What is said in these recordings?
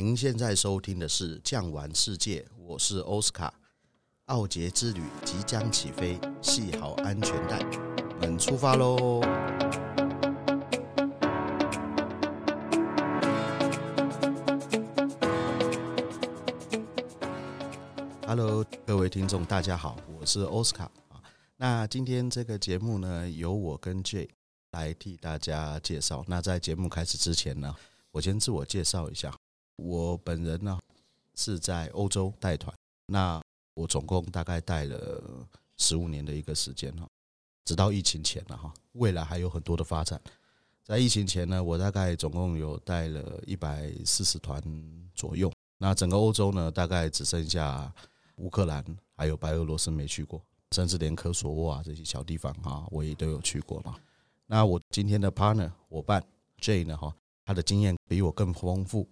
您现在收听的是《酱玩世界》，我是奥斯卡。奥杰之旅即将起飞，系好安全带，我们出发喽！Hello，各位听众，大家好，我是奥斯卡啊。那今天这个节目呢，由我跟 J 来替大家介绍。那在节目开始之前呢，我先自我介绍一下。我本人呢是在欧洲带团，那我总共大概带了十五年的一个时间哈，直到疫情前了哈，未来还有很多的发展。在疫情前呢，我大概总共有带了一百四十团左右。那整个欧洲呢，大概只剩下乌克兰还有白俄罗斯没去过，甚至连科索沃啊这些小地方哈，我也都有去过嘛。那我今天的 partner 伙伴 J 呢哈，他的经验比我更丰富。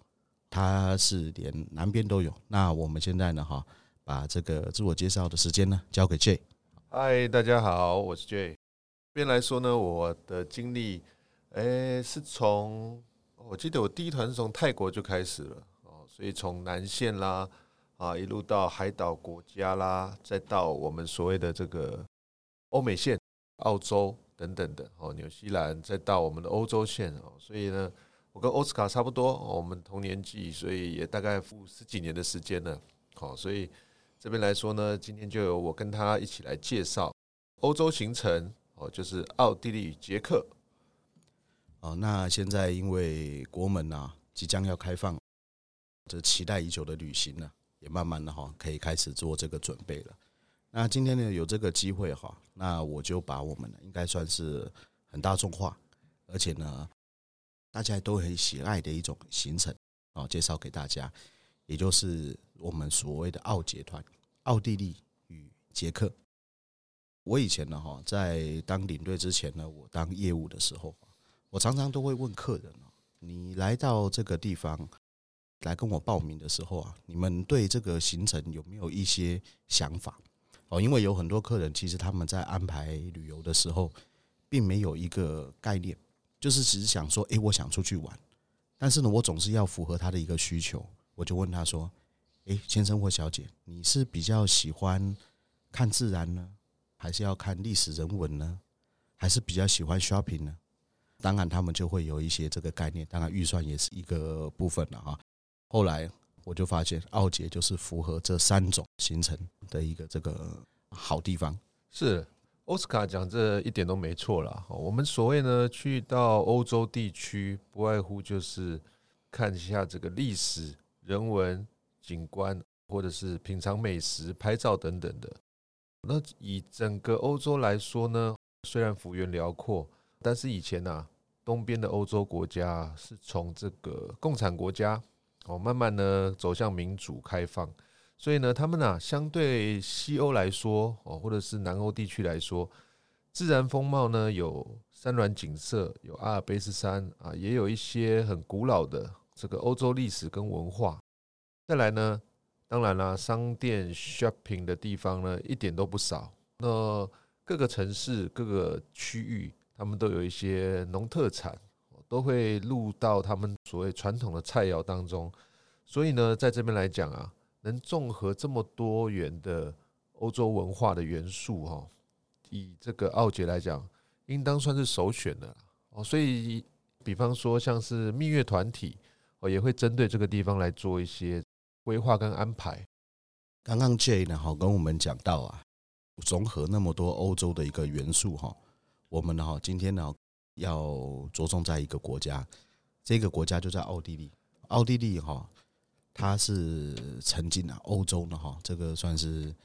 他是连南边都有。那我们现在呢，哈，把这个自我介绍的时间呢，交给 Jay。嗨，大家好，我是 Jay。这边来说呢，我的经历，诶，是从我记得我第一团是从泰国就开始了哦，所以从南线啦，啊，一路到海岛国家啦，再到我们所谓的这个欧美线、澳洲等等的哦，纽西兰，再到我们的欧洲线哦，所以呢。我跟奥斯卡差不多，我们同年纪，所以也大概负十几年的时间了。好，所以这边来说呢，今天就由我跟他一起来介绍欧洲行程哦，就是奥地利捷克。哦，那现在因为国门啊即将要开放，这期待已久的旅行呢，也慢慢的哈可以开始做这个准备了。那今天呢有这个机会哈，那我就把我们呢应该算是很大众化，而且呢。大家都很喜爱的一种行程啊，介绍给大家，也就是我们所谓的奥捷团，奥地利与捷克。我以前呢哈，在当领队之前呢，我当业务的时候，我常常都会问客人，你来到这个地方来跟我报名的时候啊，你们对这个行程有没有一些想法？哦，因为有很多客人其实他们在安排旅游的时候，并没有一个概念。就是只是想说，诶，我想出去玩，但是呢，我总是要符合他的一个需求。我就问他说，诶，先生或小姐，你是比较喜欢看自然呢，还是要看历史人文呢，还是比较喜欢 shopping 呢？当然，他们就会有一些这个概念。当然，预算也是一个部分了哈。后来我就发现，奥杰就是符合这三种行程的一个这个好地方。是。奥斯卡讲这一点都没错啦。我们所谓呢，去到欧洲地区，不外乎就是看一下这个历史、人文、景观，或者是品尝美食、拍照等等的。那以整个欧洲来说呢，虽然幅员辽阔，但是以前呐，东边的欧洲国家是从这个共产国家哦，慢慢呢走向民主开放。所以呢，他们啊，相对西欧来说，哦，或者是南欧地区来说，自然风貌呢，有山峦景色，有阿尔卑斯山啊，也有一些很古老的这个欧洲历史跟文化。再来呢，当然啦，商店 shopping 的地方呢，一点都不少。那各个城市、各个区域，他们都有一些农特产，都会入到他们所谓传统的菜肴当中。所以呢，在这边来讲啊。能综合这么多元的欧洲文化的元素，哈，以这个奥捷来讲，应当算是首选的哦。所以，比方说像是蜜月团体，哦，也会针对这个地方来做一些规划跟安排。刚刚 Jay 呢，哈，跟我们讲到啊，综合那么多欧洲的一个元素，哈，我们呢，哈，今天呢，要着重在一个国家，这个国家就在奥地利，奥地利，哈。它是曾经啊，欧洲的哈，这个算是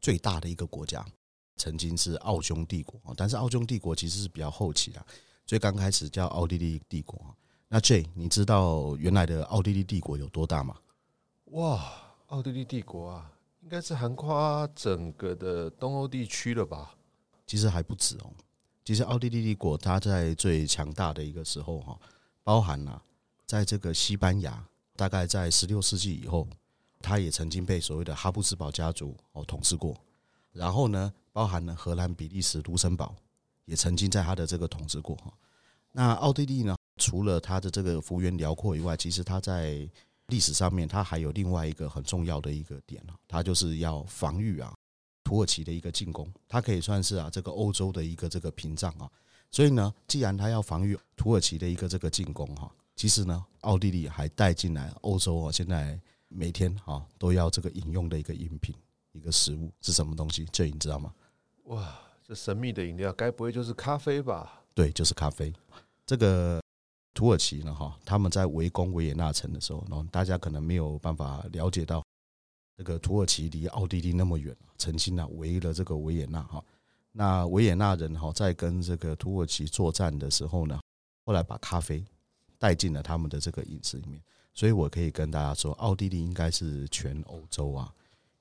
最大的一个国家，曾经是奥匈帝国，但是奥匈帝国其实是比较后期的，最刚开始叫奥地利帝国。那 Jay，你知道原来的奥地利帝国有多大吗？哇，奥地利帝国啊，应该是横跨整个的东欧地区了吧？其实还不止哦。其实奥地利帝国它在最强大的一个时候哈，包含了在这个西班牙。大概在十六世纪以后，他也曾经被所谓的哈布斯堡家族哦统治过。然后呢，包含了荷兰、比利时、卢森堡，也曾经在他的这个统治过哈。那奥地利呢，除了它的这个幅员辽阔以外，其实它在历史上面它还有另外一个很重要的一个点啊，它就是要防御啊土耳其的一个进攻，它可以算是啊这个欧洲的一个这个屏障啊。所以呢，既然它要防御土耳其的一个这个进攻哈，其实呢，奥地利还带进来欧洲啊，现在每天哈都要这个饮用的一个饮品，一个食物是什么东西？这你知道吗？哇，这神秘的饮料，该不会就是咖啡吧？对，就是咖啡。这个土耳其呢，哈，他们在围攻维也纳城的时候，然后大家可能没有办法了解到，这个土耳其离奥地利那么远，曾经啊围了这个维也纳哈。那维也纳人哈在跟这个土耳其作战的时候呢，后来把咖啡带进了他们的这个饮食里面，所以我可以跟大家说，奥地利应该是全欧洲啊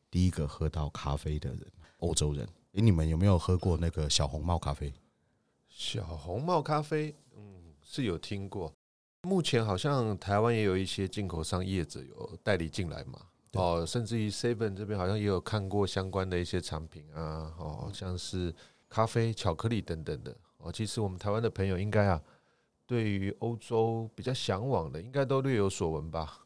第一个喝到咖啡的人，欧洲人。诶，你们有没有喝过那个小红帽咖啡？小红帽咖啡，嗯，是有听过。目前好像台湾也有一些进口商业者有代理进来嘛。哦，甚至于 Seven 这边好像也有看过相关的一些产品啊，哦，像是咖啡、巧克力等等的。哦，其实我们台湾的朋友应该啊，对于欧洲比较向往的，应该都略有所闻吧？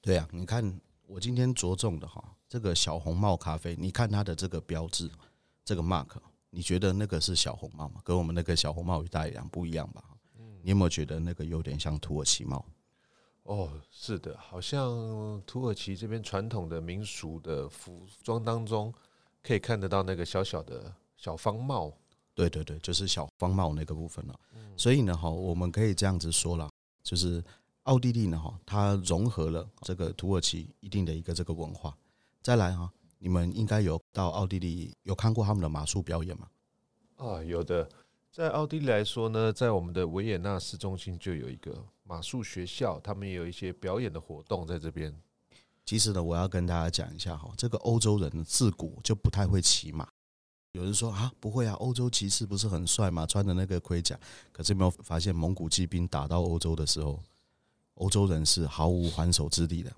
对啊，你看我今天着重的哈，这个小红帽咖啡，你看它的这个标志，这个 mark，你觉得那个是小红帽吗？跟我们那个小红帽与大洋不一样吧？你有没有觉得那个有点像土耳其帽？哦，是的，好像土耳其这边传统的民俗的服装当中，可以看得到那个小小的小方帽。对对对，就是小方帽那个部分了。所以呢，哈，我们可以这样子说了，就是奥地利呢，哈，它融合了这个土耳其一定的一个这个文化。再来哈，你们应该有到奥地利有看过他们的马术表演吗？啊，有的。在奥地利来说呢，在我们的维也纳市中心就有一个马术学校，他们也有一些表演的活动在这边。其实呢，我要跟大家讲一下哈，这个欧洲人自古就不太会骑马。有人说啊，不会啊，欧洲骑士不是很帅吗？穿的那个盔甲。可是没有发现，蒙古骑兵打到欧洲的时候，欧洲人是毫无还手之力的。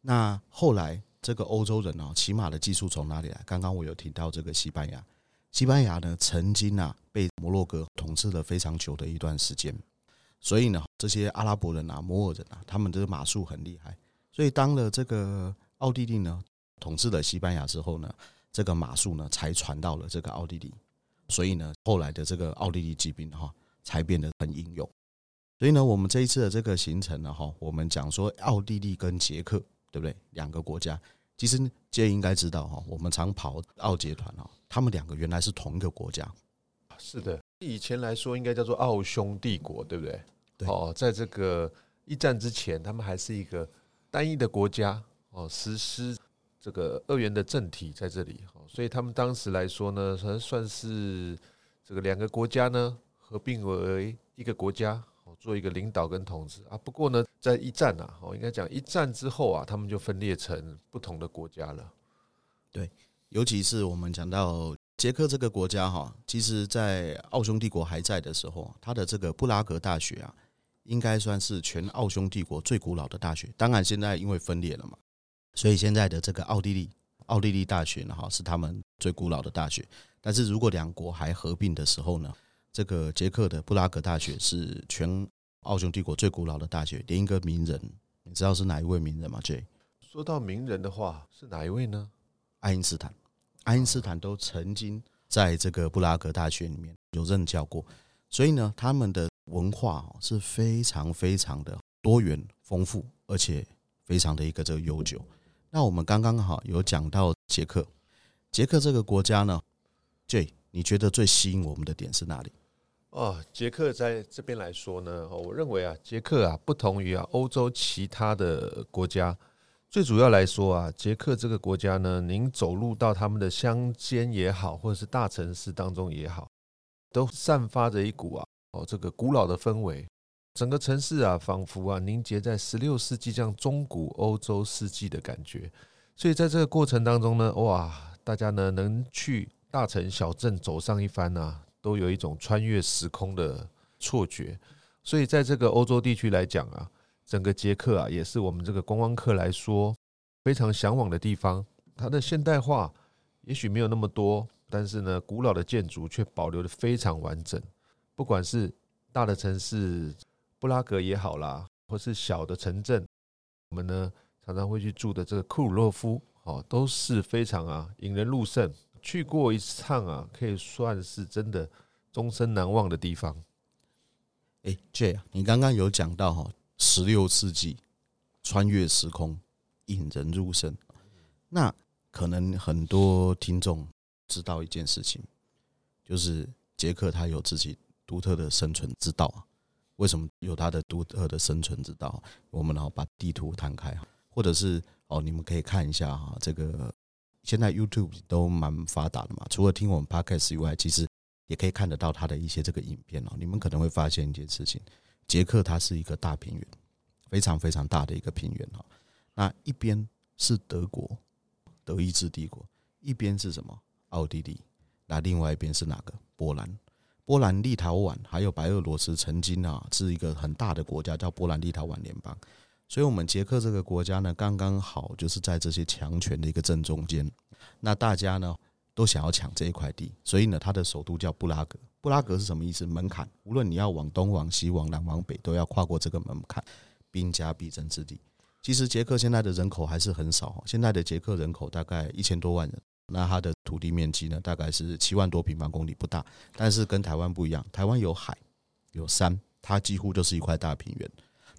那后来这个欧洲人啊，骑马的技术从哪里来？刚刚我有提到这个西班牙。西班牙呢，曾经啊被摩洛哥统治了非常久的一段时间，所以呢，这些阿拉伯人啊、摩尔人啊，他们的马术很厉害。所以当了这个奥地利呢统治了西班牙之后呢，这个马术呢才传到了这个奥地利，所以呢，后来的这个奥地利骑兵哈才变得很英勇。所以呢，我们这一次的这个行程呢哈，我们讲说奥地利跟捷克，对不对？两个国家。其实，这应该知道哈，我们常跑奥捷团哈，他们两个原来是同一个国家。是的，以前来说应该叫做奥匈帝国，对不对？对。哦，在这个一战之前，他们还是一个单一的国家哦，实施这个二元的政体在这里。所以他们当时来说呢，算算是这个两个国家呢合并为一个国家。做一个领导跟统治啊，不过呢，在一战啊，我应该讲一战之后啊，他们就分裂成不同的国家了。对，尤其是我们讲到捷克这个国家哈，其实，在奥匈帝国还在的时候，它的这个布拉格大学啊，应该算是全奥匈帝国最古老的大学。当然，现在因为分裂了嘛，所以现在的这个奥地利奥地利大学呢，哈，是他们最古老的大学。但是如果两国还合并的时候呢，这个捷克的布拉格大学是全奥匈帝国最古老的大学，连一个名人，你知道是哪一位名人吗？J，说到名人的话，是哪一位呢？爱因斯坦，爱因斯坦都曾经在这个布拉格大学里面有任教过，所以呢，他们的文化是非常非常的多元丰富，而且非常的一个这个悠久。那我们刚刚好有讲到捷克，捷克这个国家呢，J，你觉得最吸引我们的点是哪里？哦，捷克在这边来说呢，我认为啊，捷克啊，不同于啊欧洲其他的国家，最主要来说啊，捷克这个国家呢，您走入到他们的乡间也好，或者是大城市当中也好，都散发着一股啊哦这个古老的氛围，整个城市啊，仿佛啊凝结在十六世纪这样中古欧洲世纪的感觉。所以在这个过程当中呢，哇，大家呢能去大城小镇走上一番啊。都有一种穿越时空的错觉，所以在这个欧洲地区来讲啊，整个捷克啊，也是我们这个观光客来说非常向往的地方。它的现代化也许没有那么多，但是呢，古老的建筑却保留得非常完整。不管是大的城市布拉格也好啦，或是小的城镇，我们呢常常会去住的这个库鲁洛夫，哦，都是非常啊引人入胜。去过一趟啊，可以算是真的终身难忘的地方。哎，Jay，你刚刚有讲到哈，十六世纪穿越时空，引人入胜。那可能很多听众知道一件事情，就是捷克他有自己独特的生存之道啊。为什么有它的独特的生存之道？我们然后把地图摊开，或者是哦，你们可以看一下哈，这个现在 YouTube 都蛮发达的嘛。除了听我们 Podcast 以外，其实也可以看得到它的一些这个影片哦。你们可能会发现一件事情：捷克它是一个大平原，非常非常大的一个平原哈。那一边是德国。德意志帝国一边是什么？奥地利，那另外一边是哪个？波兰、波兰、立陶宛还有白俄罗斯，曾经啊是一个很大的国家，叫波兰立陶宛联邦。所以，我们捷克这个国家呢，刚刚好就是在这些强权的一个正中间。那大家呢都想要抢这一块地，所以呢，它的首都叫布拉格。布拉格是什么意思？门槛，无论你要往东、往西、往南、往北，都要跨过这个门槛，兵家必争之地。其实捷克现在的人口还是很少，现在的捷克人口大概一千多万人，那它的土地面积呢，大概是七万多平方公里，不大。但是跟台湾不一样，台湾有海有山，它几乎就是一块大平原。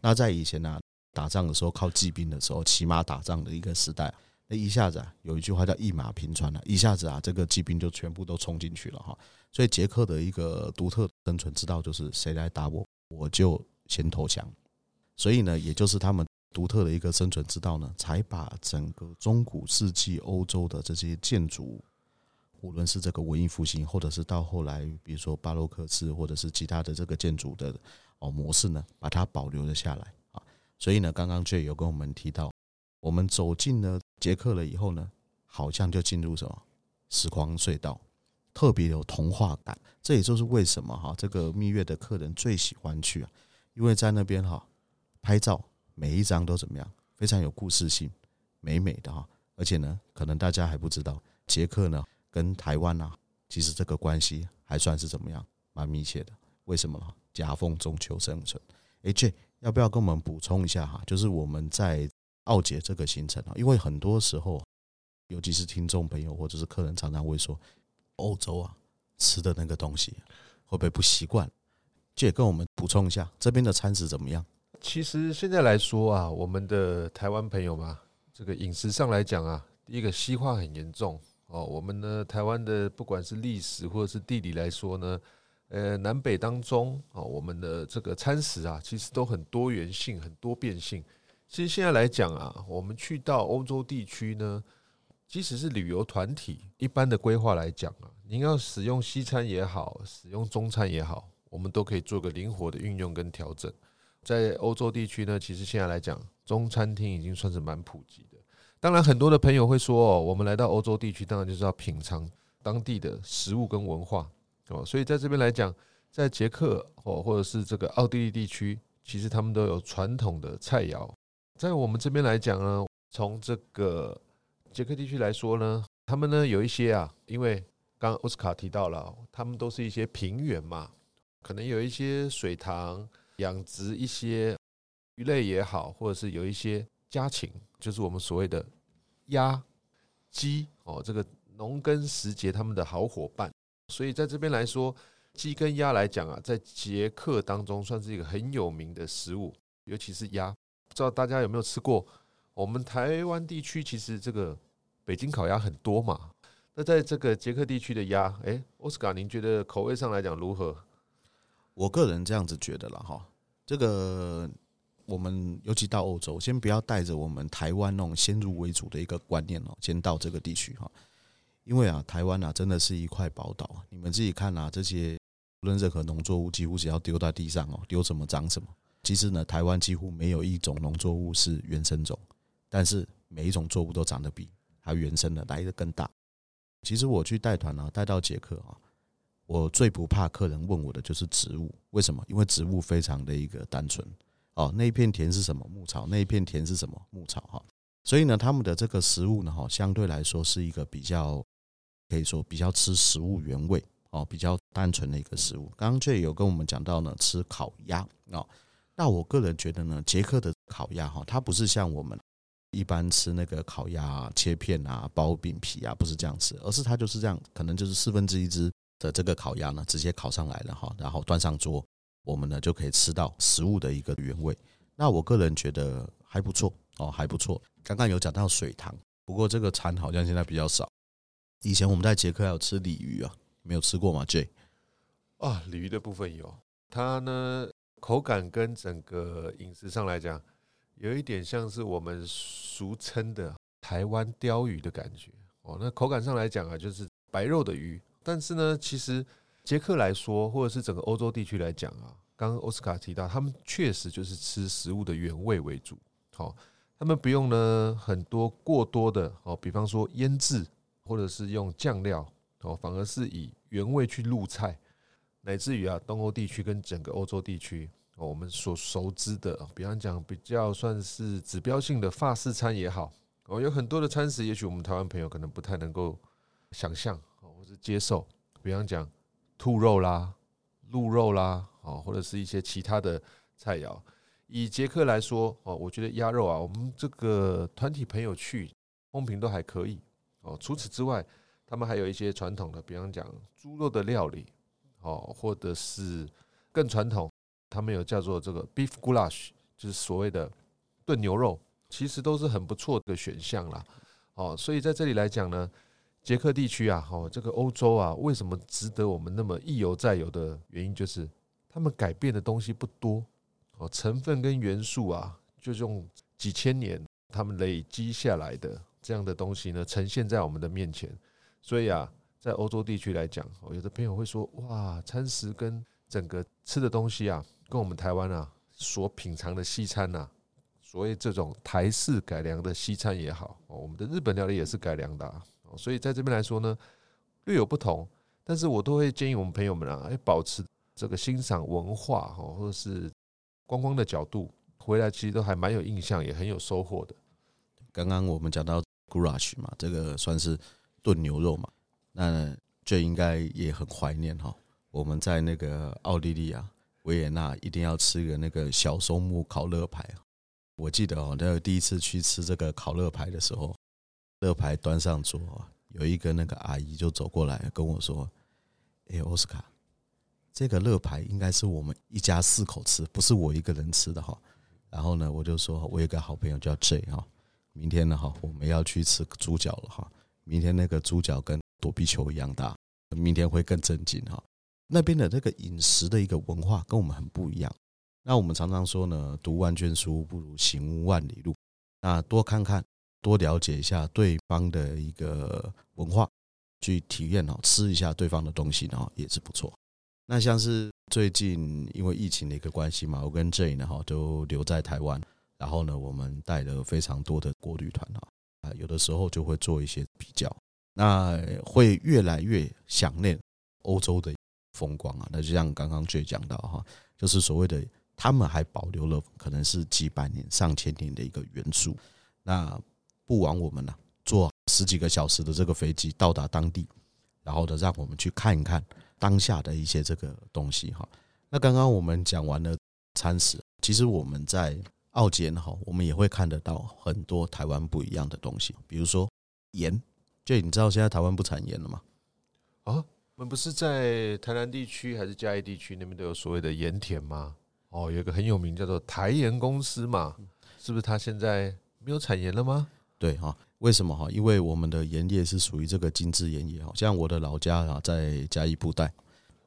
那在以前呢、打仗的时候靠骑兵的时候，骑马打仗的一个时代，那一下子啊，有一句话叫一马平川了，一下子啊，这个骑兵就全部都冲进去了哈。所以捷克的一个独特生存之道就是谁来打我，我就先投降。所以呢，也就是他们。独特的一个生存之道呢，才把整个中古世纪欧洲的这些建筑，无论是这个文艺复兴，或者是到后来，比如说巴洛克式，或者是其他的这个建筑的哦模式呢，把它保留了下来啊。所以呢，刚刚 J 有跟我们提到，我们走进了捷克了以后呢，好像就进入什么时光隧道，特别有童话感。这也就是为什么哈，这个蜜月的客人最喜欢去啊，因为在那边哈拍照。每一张都怎么样？非常有故事性，美美的哈。而且呢，可能大家还不知道，捷克呢跟台湾啊，其实这个关系还算是怎么样，蛮密切的。为什么呢？夹缝中求生存。哎，J，要不要跟我们补充一下哈？就是我们在奥捷这个行程啊，因为很多时候，尤其是听众朋友或者是客人，常常会说，欧洲啊吃的那个东西会不会不习惯？Jay，跟我们补充一下，这边的餐食怎么样？其实现在来说啊，我们的台湾朋友嘛，这个饮食上来讲啊，第一个西化很严重哦。我们呢，台湾的不管是历史或者是地理来说呢，呃，南北当中哦，我们的这个餐食啊，其实都很多元性、很多变性。其实现在来讲啊，我们去到欧洲地区呢，即使是旅游团体一般的规划来讲啊，您要使用西餐也好，使用中餐也好，我们都可以做个灵活的运用跟调整。在欧洲地区呢，其实现在来讲，中餐厅已经算是蛮普及的。当然，很多的朋友会说哦，我们来到欧洲地区，当然就是要品尝当地的食物跟文化哦。所以在这边来讲，在捷克哦，或者是这个奥地利地区，其实他们都有传统的菜肴。在我们这边来讲呢，从这个捷克地区来说呢，他们呢有一些啊，因为刚刚奥斯卡提到了，他们都是一些平原嘛，可能有一些水塘。养殖一些鱼类也好，或者是有一些家禽，就是我们所谓的鸭、鸡哦，这个农耕时节他们的好伙伴。所以在这边来说，鸡跟鸭来讲啊，在捷克当中算是一个很有名的食物，尤其是鸭。不知道大家有没有吃过？我们台湾地区其实这个北京烤鸭很多嘛。那在这个捷克地区的鸭，诶，奥斯卡，您觉得口味上来讲如何？我个人这样子觉得了哈。这个我们尤其到欧洲，先不要带着我们台湾那种先入为主的一个观念哦，先到这个地区哈，因为啊，台湾啊真的是一块宝岛，你们自己看啊，这些无论任何农作物，几乎只要丢在地上哦，丢什么长什么。其实呢，台湾几乎没有一种农作物是原生种，但是每一种作物都长得比它原生的来得更大。其实我去带团啊，带到捷克啊。我最不怕客人问我的就是植物，为什么？因为植物非常的一个单纯哦。那一片田是什么？牧草。那一片田是什么？牧草哈。所以呢，他们的这个食物呢，哈，相对来说是一个比较可以说比较吃食物原味哦，比较单纯的一个食物。刚刚 Jay 有跟我们讲到呢，吃烤鸭哦。那我个人觉得呢，捷克的烤鸭哈，它不是像我们一般吃那个烤鸭啊切片啊、包饼皮啊，不是这样吃，而是它就是这样，可能就是四分之一只的这个烤鸭呢，直接烤上来了哈，然后端上桌，我们呢就可以吃到食物的一个原味。那我个人觉得还不错哦，还不错。刚刚有讲到水塘，不过这个餐好像现在比较少。以前我们在捷克还有吃鲤鱼啊，没有吃过吗？J 啊，鲤鱼的部分有，它呢口感跟整个饮食上来讲，有一点像是我们俗称的台湾鲷鱼的感觉哦。那口感上来讲啊，就是白肉的鱼。但是呢，其实捷克来说，或者是整个欧洲地区来讲啊，刚刚奥斯卡提到，他们确实就是吃食物的原味为主。好，他们不用呢很多过多的哦，比方说腌制。或者是用酱料哦，反而是以原味去入菜，乃至于啊，东欧地区跟整个欧洲地区哦，我们所熟知的，比方讲比较算是指标性的法式餐也好哦，有很多的餐食，也许我们台湾朋友可能不太能够想象，或是接受，比方讲兔肉啦、鹿肉啦，哦，或者是一些其他的菜肴。以捷克来说哦，我觉得鸭肉啊，我们这个团体朋友去风评都还可以。哦，除此之外，他们还有一些传统的，比方讲猪肉的料理，哦，或者是更传统，他们有叫做这个 beef goulash，就是所谓的炖牛肉，其实都是很不错的选项啦。哦，所以在这里来讲呢，捷克地区啊，哦，这个欧洲啊，为什么值得我们那么一游再游的原因，就是他们改变的东西不多，哦，成分跟元素啊，就用几千年他们累积下来的。这样的东西呢，呈现在我们的面前，所以啊，在欧洲地区来讲，有的朋友会说，哇，餐食跟整个吃的东西啊，跟我们台湾啊所品尝的西餐呐，所谓这种台式改良的西餐也好，哦我们的日本料理也是改良的啊，所以在这边来说呢，略有不同，但是我都会建议我们朋友们啊，哎保持这个欣赏文化哈，或者是观光的角度回来，其实都还蛮有印象，也很有收获的。刚刚我们讲到。Goulash 嘛，这个算是炖牛肉嘛，那就应该也很怀念哈。我们在那个奥地利啊，维也纳一定要吃一个那个小松木烤乐排。我记得哦，那第一次去吃这个烤乐排的时候，乐牌端上桌，有一个那个阿姨就走过来跟我说：“哎，奥斯卡，这个乐牌应该是我们一家四口吃，不是我一个人吃的哈。”然后呢，我就说我有个好朋友叫 J 哈。明天呢哈，我们要去吃猪脚了哈。明天那个猪脚跟躲避球一样大，明天会更震惊哈。那边的这个饮食的一个文化跟我们很不一样。那我们常常说呢，读万卷书不如行万里路。那多看看，多了解一下对方的一个文化，去体验哦，吃一下对方的东西呢，也是不错。那像是最近因为疫情的一个关系嘛，我跟 J 呢哈都留在台湾。然后呢，我们带了非常多的国旅团啊，啊有的时候就会做一些比较，那会越来越想念欧洲的风光啊。那就像刚刚 J 讲到哈，就是所谓的他们还保留了可能是几百年、上千年的一个元素。那不枉我们呢，坐十几个小时的这个飞机到达当地，然后呢，让我们去看一看当下的一些这个东西哈。那刚刚我们讲完了餐食，其实我们在澳间哈，我们也会看得到很多台湾不一样的东西，比如说盐。就你知道现在台湾不产盐了吗？啊，我们不是在台南地区还是嘉义地区那边都有所谓的盐田吗？哦，有一个很有名叫做台盐公司嘛，是不是？他现在没有产盐了吗？对哈，为什么哈？因为我们的盐业是属于这个精致盐业哈，像我的老家啊，在嘉义布袋，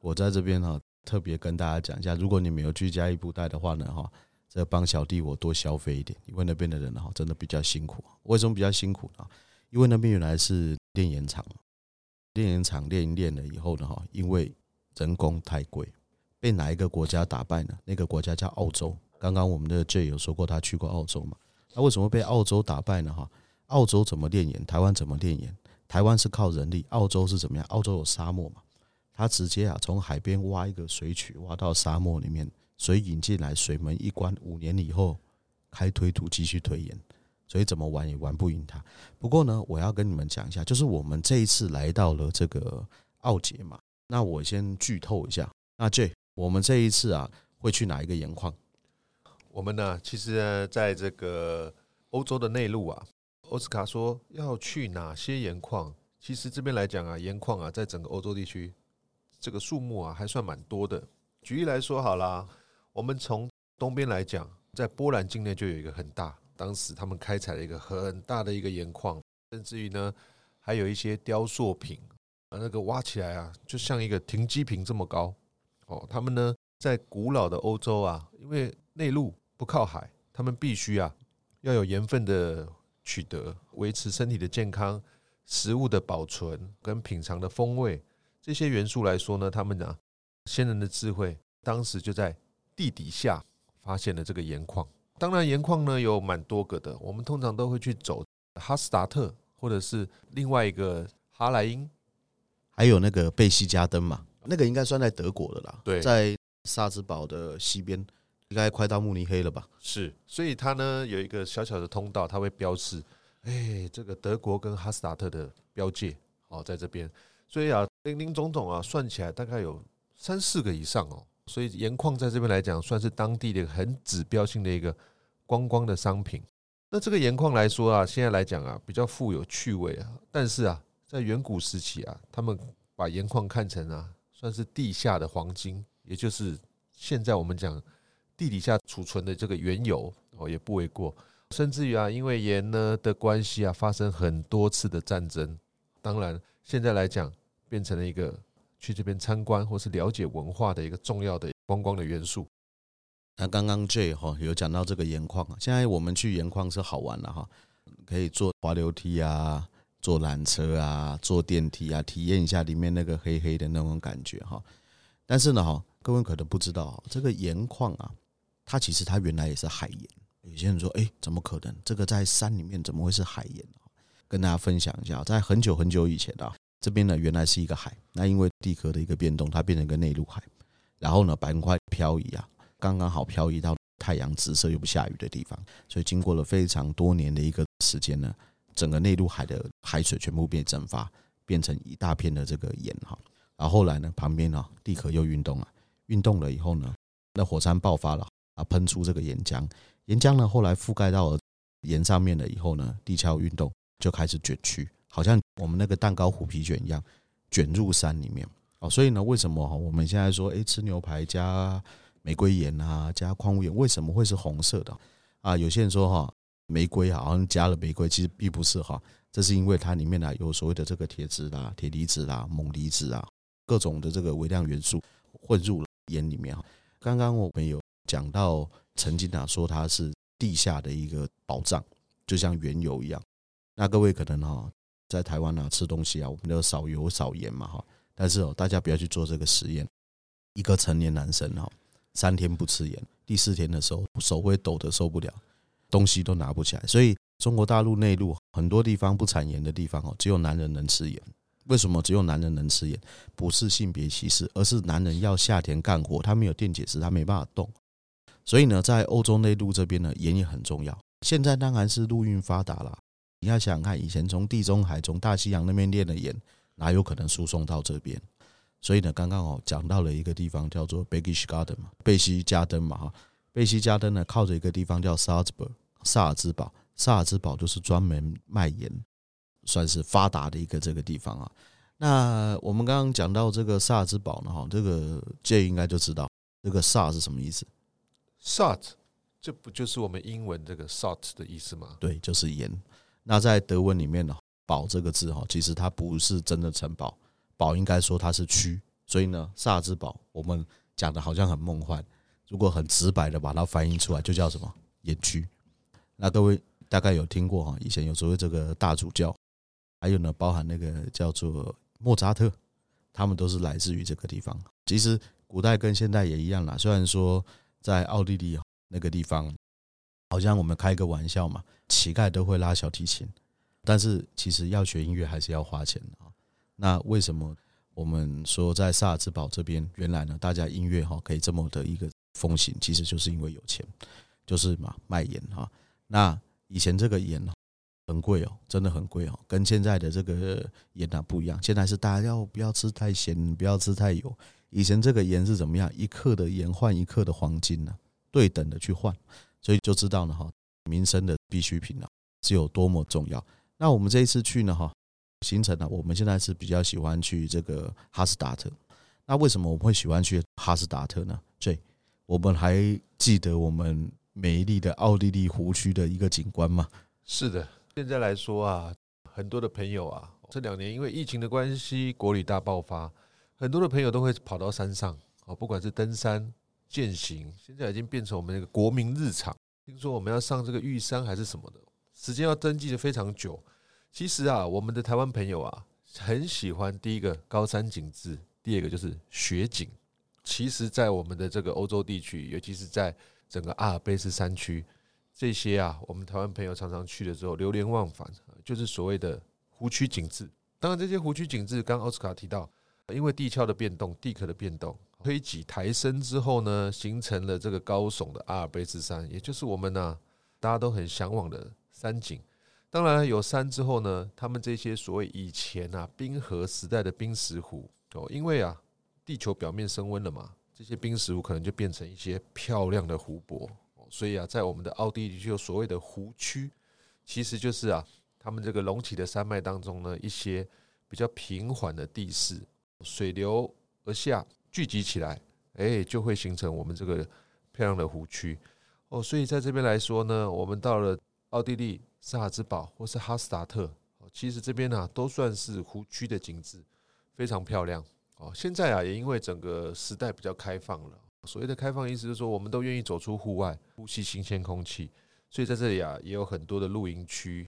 我在这边哈，特别跟大家讲一下，如果你没有去嘉义布袋的话呢，哈。这帮小弟我多消费一点，因为那边的人哈真的比较辛苦。为什么比较辛苦呢？因为那边原来是炼盐厂，炼盐厂炼一炼了以后呢哈，因为人工太贵，被哪一个国家打败呢？那个国家叫澳洲。刚刚我们的 J 有说过他去过澳洲嘛？那为什么被澳洲打败呢？哈，澳洲怎么炼盐？台湾怎么炼盐？台湾是靠人力，澳洲是怎么样？澳洲有沙漠嘛？他直接啊从海边挖一个水渠，挖到沙漠里面。水引进来，水门一关，五年以后开推土继续推盐，所以怎么玩也玩不赢他。不过呢，我要跟你们讲一下，就是我们这一次来到了这个奥捷嘛，那我先剧透一下。那 J，我们这一次啊会去哪一个盐矿？我们呢，其实，在这个欧洲的内陆啊，奥斯卡说要去哪些盐矿？其实这边来讲啊，盐矿啊，在整个欧洲地区，这个数目啊，还算蛮多的。举例来说好啦，我们从东边来讲，在波兰境内就有一个很大，当时他们开采了一个很大的一个盐矿，甚至于呢，还有一些雕塑品，那个挖起来啊，就像一个停机坪这么高。哦，他们呢，在古老的欧洲啊，因为内陆。不靠海，他们必须啊要有盐分的取得，维持身体的健康、食物的保存跟品尝的风味这些元素来说呢，他们啊先人的智慧，当时就在地底下发现了这个盐矿。当然，盐矿呢有蛮多个的，我们通常都会去走哈斯达特，或者是另外一个哈莱因，还有那个贝西加登嘛，那个应该算在德国的啦，对，在萨兹堡的西边。应该快到慕尼黑了吧？是，所以它呢有一个小小的通道，它会标示，哎，这个德国跟哈斯达特的标界哦，在这边。所以啊，林林总总啊，算起来大概有三四个以上哦。所以盐矿在这边来讲，算是当地的很指标性的一个观光的商品。那这个盐矿来说啊，现在来讲啊，比较富有趣味啊。但是啊，在远古时期啊，他们把盐矿看成啊，算是地下的黄金，也就是现在我们讲。地底下储存的这个原油哦，也不为过。甚至于啊，因为盐呢的关系啊，发生很多次的战争。当然，现在来讲，变成了一个去这边参观或是了解文化的一个重要的观光的元素。那刚刚 J 哈有讲到这个盐矿啊，现在我们去盐矿是好玩了哈，可以坐滑溜梯啊，坐缆车啊，坐电梯啊，体验一下里面那个黑黑的那种感觉哈。但是呢哈，各位可能不知道，这个盐矿啊。它其实它原来也是海盐，有些人说，哎，怎么可能？这个在山里面怎么会是海盐？跟大家分享一下，在很久很久以前啊，这边呢原来是一个海，那因为地壳的一个变动，它变成一个内陆海，然后呢板块漂移啊，刚刚好漂移到太阳直射又不下雨的地方，所以经过了非常多年的一个时间呢，整个内陆海的海水全部被蒸发，变成一大片的这个盐哈，然后后来呢旁边啊地壳又运动了，运动了以后呢，那火山爆发了。啊，喷出这个岩浆，岩浆呢后来覆盖到了盐上面了以后呢，地壳运动就开始卷曲，好像我们那个蛋糕虎皮卷一样卷入山里面。哦，所以呢，为什么哈我们现在说，哎，吃牛排加玫瑰盐啊，加矿物盐，为什么会是红色的？啊，有些人说哈，玫瑰好像加了玫瑰，其实并不是哈，这是因为它里面呢有所谓的这个铁质啦、铁离子啦、锰离子啊，各种的这个微量元素混入了盐里面哈。刚刚我们有。讲到曾经啊，说它是地下的一个宝藏，就像原油一样。那各位可能哈，在台湾啊吃东西啊，我们都少油少盐嘛哈。但是哦，大家不要去做这个实验。一个成年男生哈，三天不吃盐，第四天的时候手会抖得受不了，东西都拿不起来。所以中国大陆内陆很多地方不产盐的地方哦，只有男人能吃盐。为什么只有男人能吃盐？不是性别歧视，而是男人要下田干活，他没有电解质，他没办法动。所以呢，在欧洲内陆这边呢，盐也很重要。现在当然是陆运发达了。你要想想看，以前从地中海、从大西洋那边炼的盐，哪有可能输送到这边？所以呢，刚刚哦讲到了一个地方叫做 Beggish Garden 嘛，贝西加登嘛哈。贝西加登呢，靠着一个地方叫 Salzburg 萨尔兹堡。萨尔兹堡就是专门卖盐，算是发达的一个这个地方啊。那我们刚刚讲到这个萨尔兹堡呢，哈，这个 J 应该就知道这个萨是什么意思。Salt，这不就是我们英文这个 salt 的意思吗？对，就是盐。那在德文里面呢，“堡”这个字哈，其实它不是真的城堡，堡应该说它是区。所以呢，萨尔兹堡我们讲的好像很梦幻。如果很直白的把它翻译出来，就叫什么盐区。那各位大概有听过哈，以前有所谓这个大主教，还有呢，包含那个叫做莫扎特，他们都是来自于这个地方。其实古代跟现代也一样啦，虽然说。在奥地利那个地方，好像我们开个玩笑嘛，乞丐都会拉小提琴，但是其实要学音乐还是要花钱的啊。那为什么我们说在萨尔茨堡这边，原来呢，大家音乐哈可以这么的一个风行，其实就是因为有钱，就是嘛卖盐哈。那以前这个盐很贵哦，真的很贵哦，跟现在的这个盐啊不一样。现在是大家要不要吃太咸，不要吃太油。以前这个盐是怎么样？一克的盐换一克的黄金呢、对等的去换，所以就知道了哈，民生的必需品啊是有多么重要。那我们这一次去呢哈，行程呢，我们现在是比较喜欢去这个哈斯达特。那为什么我们会喜欢去哈斯达特呢？这我们还记得我们美丽的奥地利湖区的一个景观吗？是的，现在来说啊，很多的朋友啊，这两年因为疫情的关系，国旅大爆发，很多的朋友都会跑到山上啊，不管是登山。健行现在已经变成我们那个国民日常。听说我们要上这个玉山还是什么的，时间要登记的非常久。其实啊，我们的台湾朋友啊，很喜欢第一个高山景致，第二个就是雪景。其实，在我们的这个欧洲地区，尤其是在整个阿尔卑斯山区，这些啊，我们台湾朋友常常去的时候流连忘返，就是所谓的湖区景致。当然，这些湖区景致，刚奥斯卡提到，因为地壳的变动、地壳的变动。推挤抬升之后呢，形成了这个高耸的阿尔卑斯山，也就是我们呢、大家都很向往的山景。当然有山之后呢，他们这些所谓以前啊冰河时代的冰石湖哦，因为啊地球表面升温了嘛，这些冰石湖可能就变成一些漂亮的湖泊。所以啊，在我们的奥地利就所谓的湖区，其实就是啊他们这个隆起的山脉当中呢，一些比较平缓的地势，水流而下。聚集起来，哎，就会形成我们这个漂亮的湖区哦。所以在这边来说呢，我们到了奥地利萨尔兹堡或是哈斯达特，其实这边呢都算是湖区的景致，非常漂亮哦。现在啊，也因为整个时代比较开放了，所谓的开放意思就是说，我们都愿意走出户外，呼吸新鲜空气。所以在这里啊，也有很多的露营区。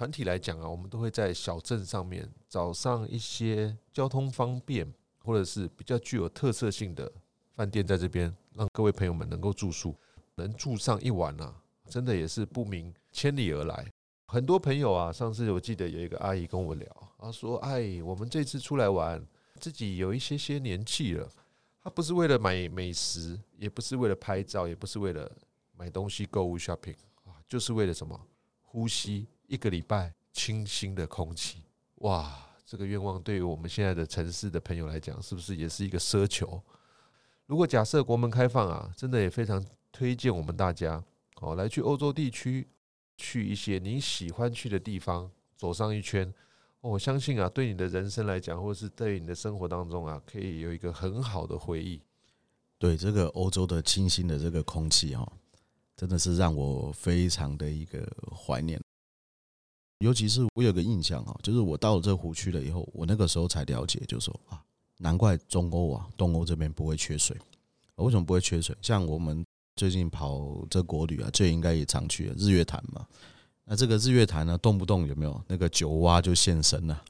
团体来讲啊，我们都会在小镇上面找上一些交通方便。或者是比较具有特色性的饭店，在这边让各位朋友们能够住宿，能住上一晚啊，真的也是不明千里而来。很多朋友啊，上次我记得有一个阿姨跟我聊，她说：“哎，我们这次出来玩，自己有一些些年纪了，她不是为了买美食，也不是为了拍照，也不是为了买东西购物 shopping 啊，就是为了什么？呼吸一个礼拜清新的空气，哇！”这个愿望对于我们现在的城市的朋友来讲，是不是也是一个奢求？如果假设国门开放啊，真的也非常推荐我们大家哦，来去欧洲地区，去一些你喜欢去的地方走上一圈。我相信啊，对你的人生来讲，或者是对你的生活当中啊，可以有一个很好的回忆。对这个欧洲的清新的这个空气哈，真的是让我非常的一个怀念。尤其是我有个印象啊，就是我到了这湖区了以后，我那个时候才了解，就说啊，难怪中欧啊、东欧这边不会缺水。为什么不会缺水？像我们最近跑这国旅啊，最应该也常去日月潭嘛。那这个日月潭呢，动不动有没有那个九蛙就现身了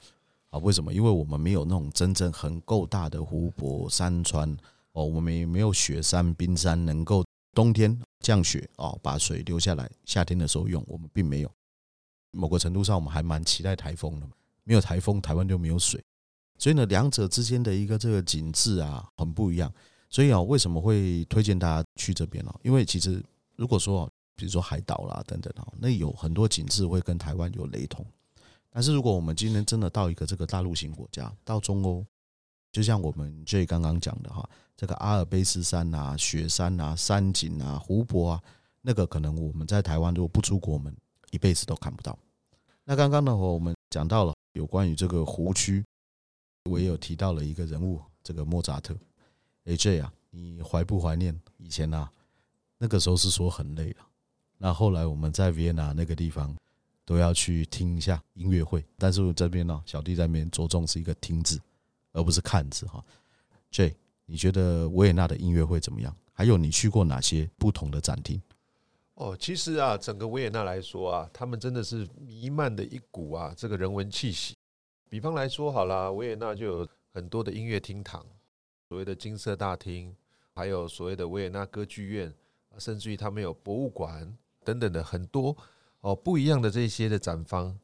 啊？为什么？因为我们没有那种真正很够大的湖泊、山川哦，我们也没有雪山、冰山能够冬天降雪哦，把水留下来，夏天的时候用，我们并没有。某个程度上，我们还蛮期待台风的。没有台风，台湾就没有水。所以呢，两者之间的一个这个景致啊，很不一样。所以啊，为什么会推荐大家去这边呢？因为其实如果说，比如说海岛啦等等啊，那有很多景致会跟台湾有雷同。但是如果我们今天真的到一个这个大陆型国家，到中欧，就像我们 J 刚刚讲的哈，这个阿尔卑斯山啊、雪山啊、山景啊、湖泊啊，那个可能我们在台湾如果不出国门。一辈子都看不到。那刚刚呢，我们讲到了有关于这个湖区，我也有提到了一个人物，这个莫扎特。AJ 啊，你怀不怀念以前啊？那个时候是说很累了。那后来我们在维也纳那个地方都要去听一下音乐会，但是我这边呢，小弟在那边着重是一个听字，而不是看字哈。J，你觉得维也纳的音乐会怎么样？还有你去过哪些不同的展厅？哦，其实啊，整个维也纳来说啊，他们真的是弥漫的一股啊，这个人文气息。比方来说，好了，维也纳就有很多的音乐厅堂，所谓的金色大厅，还有所谓的维也纳歌剧院，甚至于他们有博物馆等等的很多哦不一样的这些的展方。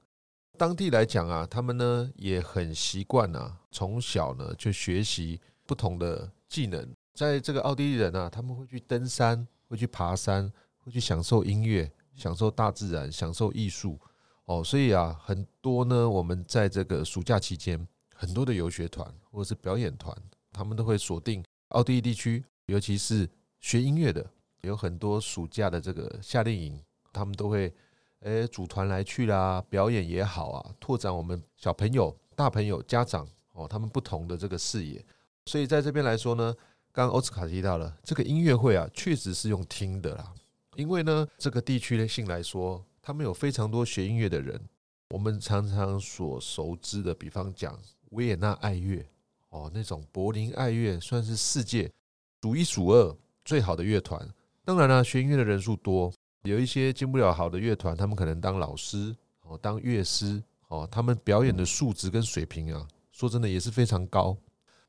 当地来讲啊，他们呢也很习惯啊，从小呢就学习不同的技能。在这个奥地利人啊，他们会去登山，会去爬山。会去享受音乐，享受大自然，享受艺术哦，所以啊，很多呢，我们在这个暑假期间，很多的游学团或者是表演团，他们都会锁定奥地利地区，尤其是学音乐的有很多暑假的这个夏令营，他们都会诶组团来去啦，表演也好啊，拓展我们小朋友、大朋友、家长哦，他们不同的这个视野。所以在这边来说呢，刚刚奥斯卡提到了这个音乐会啊，确实是用听的啦。因为呢，这个地区的性来说，他们有非常多学音乐的人。我们常常所熟知的，比方讲维也纳爱乐哦，那种柏林爱乐算是世界数一数二最好的乐团。当然了，学音乐的人数多，有一些进不了好的乐团，他们可能当老师哦，当乐师哦，他们表演的素质跟水平啊，说真的也是非常高。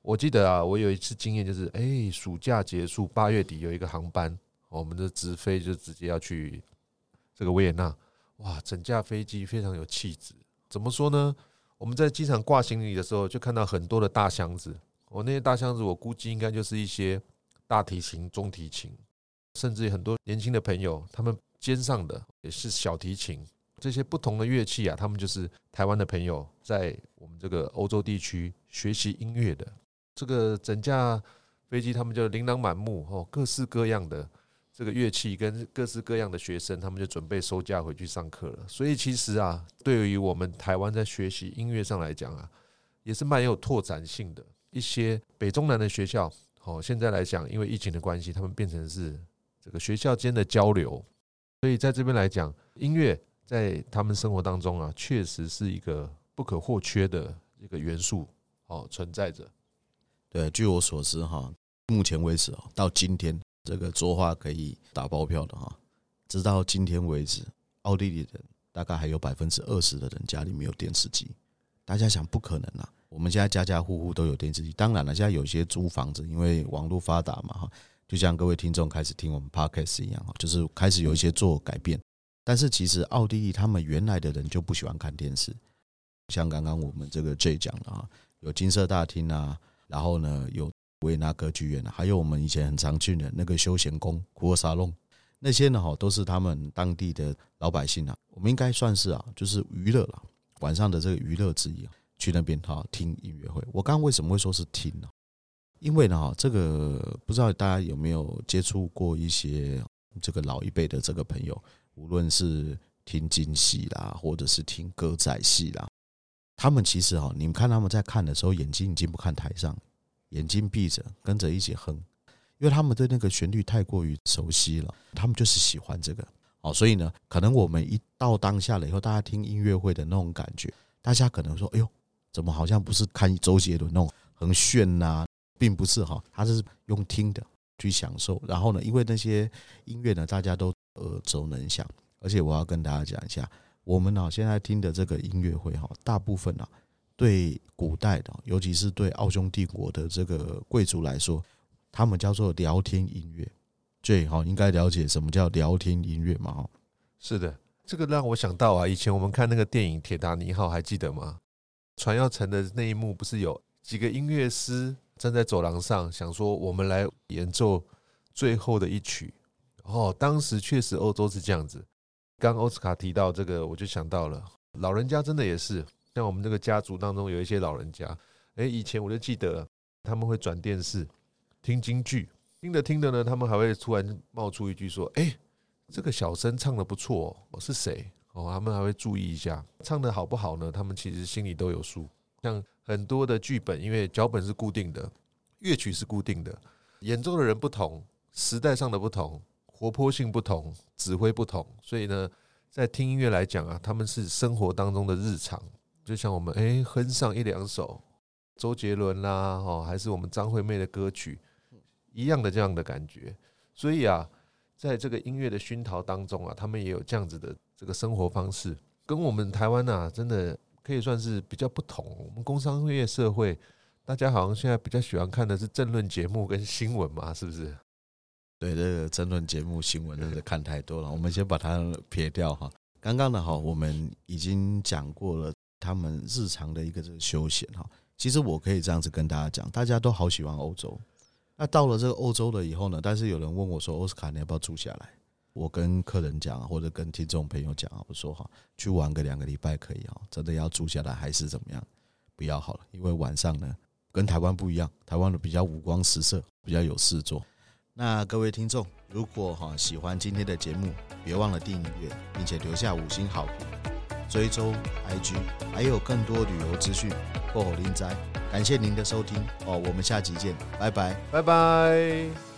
我记得啊，我有一次经验就是，哎，暑假结束，八月底有一个航班。我们的直飞就直接要去这个维也纳，哇，整架飞机非常有气质。怎么说呢？我们在机场挂行李的时候，就看到很多的大箱子。我那些大箱子，我估计应该就是一些大提琴、中提琴，甚至很多年轻的朋友，他们肩上的也是小提琴。这些不同的乐器啊，他们就是台湾的朋友在我们这个欧洲地区学习音乐的。这个整架飞机，他们就琳琅满目哦，各式各样的。这个乐器跟各式各样的学生，他们就准备收假回去上课了。所以其实啊，对于我们台湾在学习音乐上来讲啊，也是蛮有拓展性的。一些北中南的学校，哦，现在来讲，因为疫情的关系，他们变成是这个学校间的交流。所以在这边来讲，音乐在他们生活当中啊，确实是一个不可或缺的一个元素哦，存在着。对，据我所知哈，目前为止哦，到今天。这个作画可以打包票的哈，直到今天为止，奥地利人大概还有百分之二十的人家里没有电视机。大家想不可能啊！我们现在家家户户都有电视机，当然了，现在有些租房子，因为网络发达嘛哈，就像各位听众开始听我们 Podcast 一样哈，就是开始有一些做改变。但是其实奥地利他们原来的人就不喜欢看电视，像刚刚我们这个 J 讲的哈，有金色大厅啊，然后呢有。维纳歌剧院，还有我们以前很常去的那个休闲宫库尔沙龙，那些呢哈都是他们当地的老百姓啊，我们应该算是啊，就是娱乐了，晚上的这个娱乐之一，去那边哈听音乐会。我刚刚为什么会说是听呢？因为呢哈，这个不知道大家有没有接触过一些这个老一辈的这个朋友，无论是听京戏啦，或者是听歌仔戏啦，他们其实哈，你们看他们在看的时候，眼睛已经不看台上。眼睛闭着，跟着一起哼，因为他们对那个旋律太过于熟悉了，他们就是喜欢这个。好，所以呢，可能我们一到当下了以后，大家听音乐会的那种感觉，大家可能说：“哎呦，怎么好像不是看周杰伦那种很炫呐？”并不是哈，他是用听的去享受。然后呢，因为那些音乐呢，大家都耳熟能详，而且我要跟大家讲一下，我们呢现在听的这个音乐会哈，大部分啊。对古代的，尤其是对奥匈帝国的这个贵族来说，他们叫做聊天音乐。最好应该了解什么叫聊天音乐嘛？是的，这个让我想到啊，以前我们看那个电影《铁达尼号》，还记得吗？船要沉的那一幕，不是有几个音乐师站在走廊上，想说我们来演奏最后的一曲。哦，当时确实欧洲是这样子。刚奥斯卡提到这个，我就想到了，老人家真的也是。像我们这个家族当中有一些老人家，哎，以前我就记得他们会转电视听京剧，听着听着呢，他们还会突然冒出一句说：“哎，这个小生唱得不错，我是谁？”哦，他们还会注意一下唱得好不好呢？他们其实心里都有数。像很多的剧本，因为脚本是固定的，乐曲是固定的，演奏的人不同，时代上的不同，活泼性不同，指挥不同，所以呢，在听音乐来讲啊，他们是生活当中的日常。就像我们哎哼上一两首周杰伦啦，哦，还是我们张惠妹的歌曲一样的这样的感觉。所以啊，在这个音乐的熏陶当中啊，他们也有这样子的这个生活方式，跟我们台湾呐，真的可以算是比较不同。我们工商业社会，大家好像现在比较喜欢看的是政论节目跟新闻嘛，是不是？对，这个争论节目、新闻真的看太多了。我们先把它撇掉哈。刚刚的哈，我们已经讲过了。他们日常的一个这个休闲哈，其实我可以这样子跟大家讲，大家都好喜欢欧洲。那到了这个欧洲了以后呢，但是有人问我说：“奥斯卡，你要不要住下来？”我跟客人讲，或者跟听众朋友讲啊，我说：“哈，去玩个两个礼拜可以啊，真的要住下来还是怎么样？不要好了，因为晚上呢跟台湾不一样，台湾的比较五光十色，比较有事做。那各位听众，如果哈喜欢今天的节目，别忘了订阅，并且留下五星好评，追踪 IG，还有更多旅游资讯。过后临哉，感谢您的收听哦，我们下集见，拜拜，拜拜。